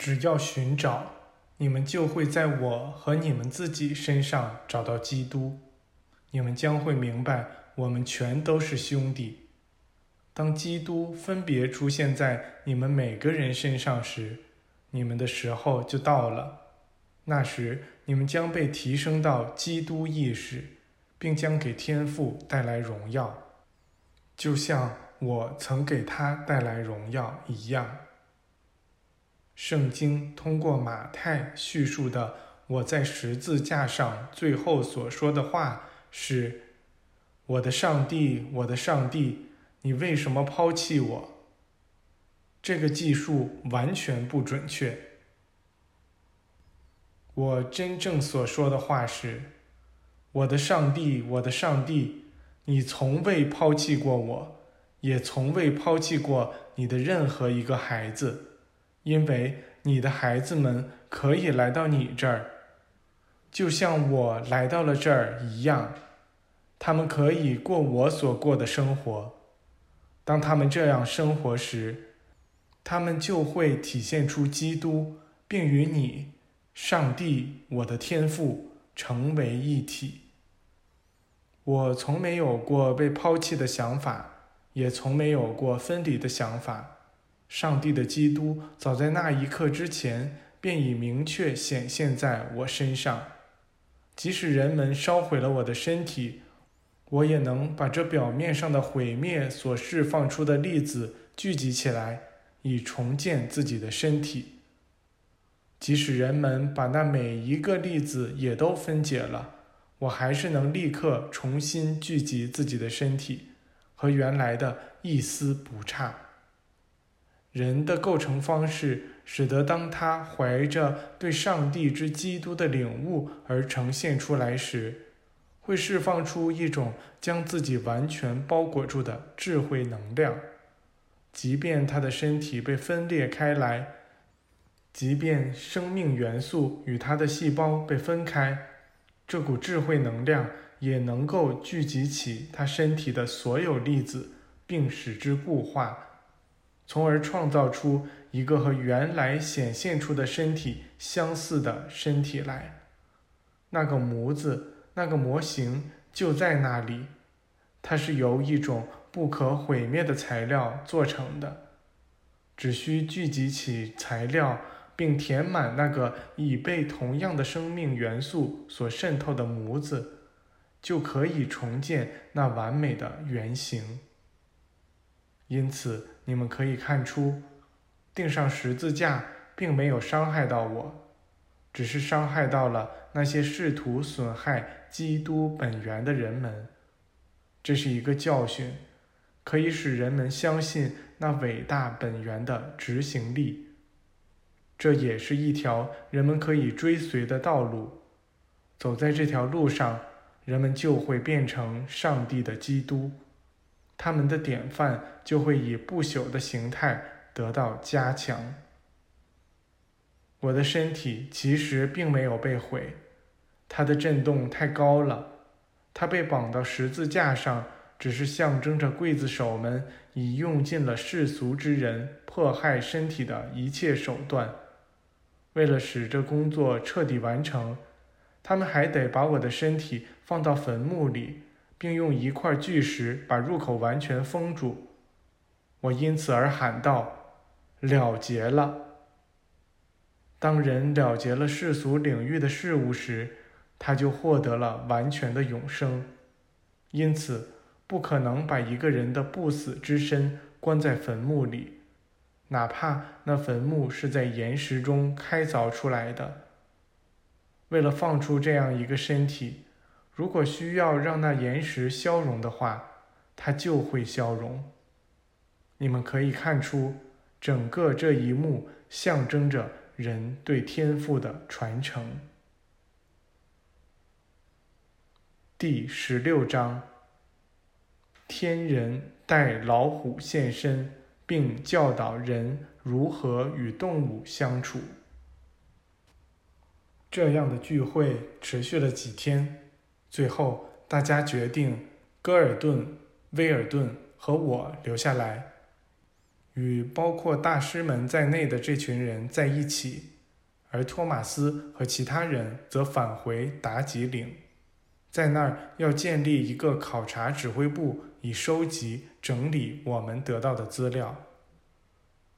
只要寻找，你们就会在我和你们自己身上找到基督。你们将会明白，我们全都是兄弟。当基督分别出现在你们每个人身上时，你们的时候就到了。那时，你们将被提升到基督意识，并将给天父带来荣耀，就像我曾给他带来荣耀一样。圣经通过马太叙述的我在十字架上最后所说的话是：“我的上帝，我的上帝。”你为什么抛弃我？这个记述完全不准确。我真正所说的话是：“我的上帝，我的上帝，你从未抛弃过我，也从未抛弃过你的任何一个孩子，因为你的孩子们可以来到你这儿，就像我来到了这儿一样，他们可以过我所过的生活。”当他们这样生活时，他们就会体现出基督，并与你、上帝、我的天赋成为一体。我从没有过被抛弃的想法，也从没有过分离的想法。上帝的基督早在那一刻之前便已明确显现在我身上，即使人们烧毁了我的身体。我也能把这表面上的毁灭所释放出的粒子聚集起来，以重建自己的身体。即使人们把那每一个粒子也都分解了，我还是能立刻重新聚集自己的身体，和原来的一丝不差。人的构成方式，使得当他怀着对上帝之基督的领悟而呈现出来时。会释放出一种将自己完全包裹住的智慧能量，即便他的身体被分裂开来，即便生命元素与他的细胞被分开，这股智慧能量也能够聚集起他身体的所有粒子，并使之固化，从而创造出一个和原来显现出的身体相似的身体来。那个模子。那个模型就在那里，它是由一种不可毁灭的材料做成的，只需聚集起材料，并填满那个已被同样的生命元素所渗透的模子，就可以重建那完美的原型。因此，你们可以看出，钉上十字架并没有伤害到我，只是伤害到了那些试图损害。基督本源的人们，这是一个教训，可以使人们相信那伟大本源的执行力。这也是一条人们可以追随的道路。走在这条路上，人们就会变成上帝的基督，他们的典范就会以不朽的形态得到加强。我的身体其实并没有被毁。它的震动太高了，它被绑到十字架上，只是象征着刽子手们已用尽了世俗之人迫害身体的一切手段。为了使这工作彻底完成，他们还得把我的身体放到坟墓里，并用一块巨石把入口完全封住。我因此而喊道：“了结了！”当人了结了世俗领域的事物时，他就获得了完全的永生，因此不可能把一个人的不死之身关在坟墓里，哪怕那坟墓是在岩石中开凿出来的。为了放出这样一个身体，如果需要让那岩石消融的话，它就会消融。你们可以看出，整个这一幕象征着人对天赋的传承。第十六章：天人带老虎现身，并教导人如何与动物相处。这样的聚会持续了几天，最后大家决定，戈尔顿、威尔顿和我留下来。与包括大师们在内的这群人在一起，而托马斯和其他人则返回达吉岭，在那儿要建立一个考察指挥部，以收集整理我们得到的资料。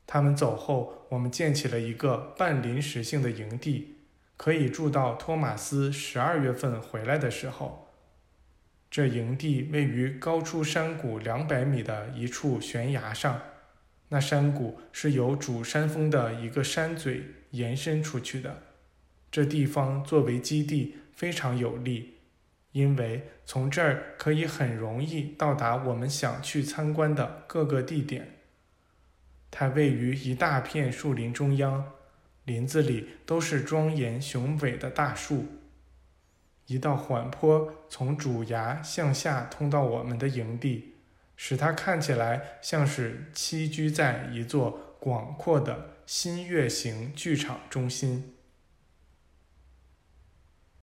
他们走后，我们建起了一个半临时性的营地，可以住到托马斯十二月份回来的时候。这营地位于高出山谷两百米的一处悬崖上，那山谷是由主山峰的一个山嘴延伸出去的。这地方作为基地非常有利，因为从这儿可以很容易到达我们想去参观的各个地点。它位于一大片树林中央，林子里都是庄严雄伟的大树。一道缓坡从主崖向下通到我们的营地，使它看起来像是栖居在一座广阔的新月形剧场中心。